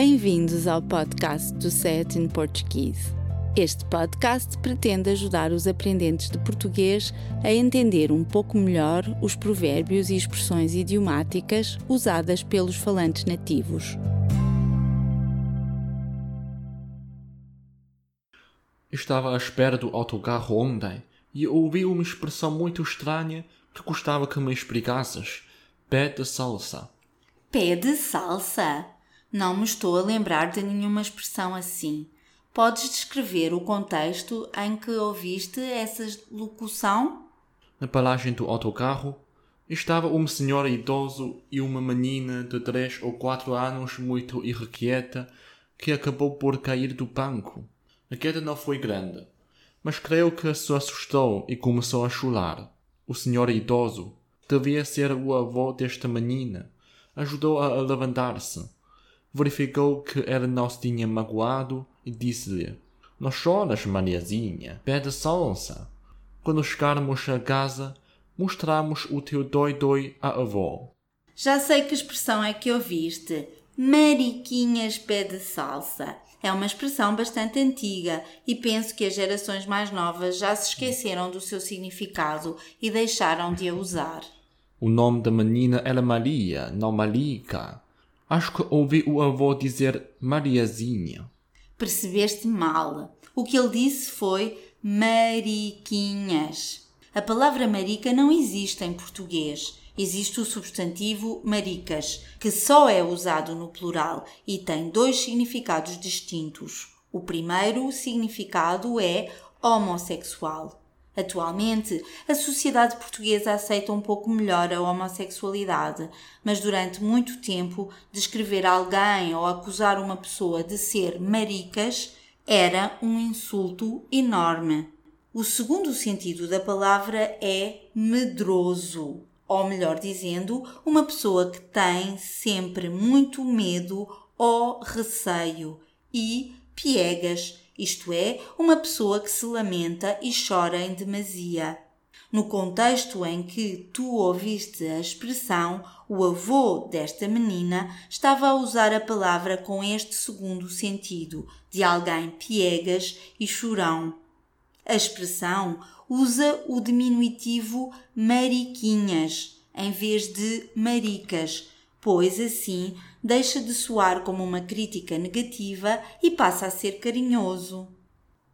Bem-vindos ao podcast do Set in Portuguese. Este podcast pretende ajudar os aprendentes de português a entender um pouco melhor os provérbios e expressões idiomáticas usadas pelos falantes nativos. Estava à espera do autocarro ontem e ouvi uma expressão muito estranha que gostava que me explicasses. Pé de salsa. Pé de salsa? Não me estou a lembrar de nenhuma expressão assim. Podes descrever o contexto em que ouviste essa locução? Na paragem do autocarro estava um senhor idoso e uma menina de três ou quatro anos muito irrequieta que acabou por cair do banco. A queda não foi grande, mas creio que se assustou e começou a chorar. O senhor idoso devia ser o avô desta menina. Ajudou-a a, levantar-se. Verificou que ela não se tinha magoado e disse-lhe: Não choras, Mariazinha, pede salsa. Quando chegarmos a casa, mostramos o teu doi-doi à avó. Já sei que expressão é que ouviste. Mariquinhas pede salsa. É uma expressão bastante antiga e penso que as gerações mais novas já se esqueceram do seu significado e deixaram de a usar. O nome da menina era Maria, não Malika. Acho que ouvi o avô dizer Mariazinha. Percebeste mal. O que ele disse foi mariquinhas. A palavra marica não existe em português existe o substantivo maricas, que só é usado no plural e tem dois significados distintos. O primeiro significado é homossexual. Atualmente, a sociedade portuguesa aceita um pouco melhor a homossexualidade, mas durante muito tempo, descrever alguém ou acusar uma pessoa de ser maricas era um insulto enorme. O segundo sentido da palavra é medroso ou melhor dizendo, uma pessoa que tem sempre muito medo ou receio, e piegas, isto é, uma pessoa que se lamenta e chora em demasia. No contexto em que tu ouviste a expressão, o avô desta menina estava a usar a palavra com este segundo sentido, de alguém piegas e chorão. A expressão usa o diminutivo mariquinhas em vez de maricas, pois assim deixa de soar como uma crítica negativa e passa a ser carinhoso.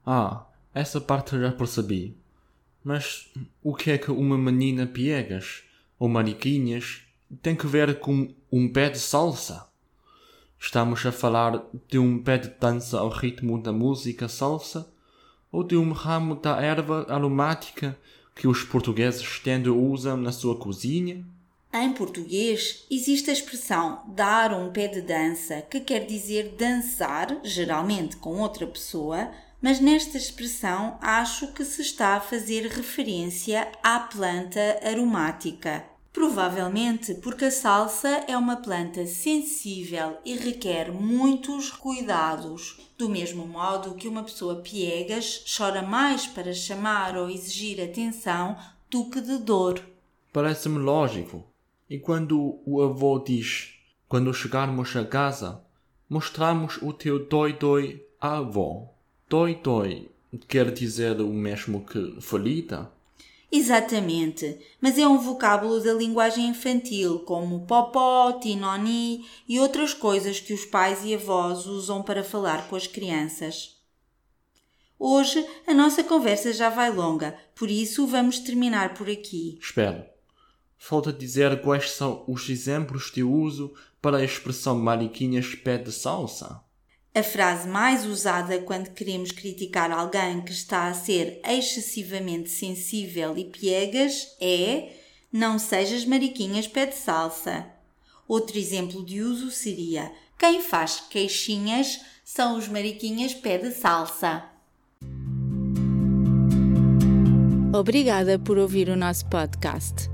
Ah, essa parte já percebi. Mas o que é que uma menina piegas ou mariquinhas tem que ver com um pé de salsa? Estamos a falar de um pé de dança ao ritmo da música salsa ou de um ramo da erva aromática que os portugueses tendo usam na sua cozinha? Em português existe a expressão dar um pé de dança, que quer dizer dançar, geralmente com outra pessoa, mas nesta expressão acho que se está a fazer referência à planta aromática. Provavelmente porque a salsa é uma planta sensível e requer muitos cuidados, do mesmo modo que uma pessoa piegas chora mais para chamar ou exigir atenção do que de dor. Parece-me lógico. E quando o avô diz: Quando chegarmos a casa, mostramos o teu doi-doi à avó. Doi-doi quer dizer o mesmo que ferida? Exatamente, mas é um vocábulo da linguagem infantil, como popó, tinoni e outras coisas que os pais e avós usam para falar com as crianças. Hoje a nossa conversa já vai longa, por isso vamos terminar por aqui. Espera. Falta dizer quais são os exemplos de uso para a expressão mariquinhas pé de salsa. A frase mais usada quando queremos criticar alguém que está a ser excessivamente sensível e piegas é não sejas mariquinhas pé de salsa. Outro exemplo de uso seria quem faz queixinhas são os mariquinhas pé de salsa. Obrigada por ouvir o nosso podcast.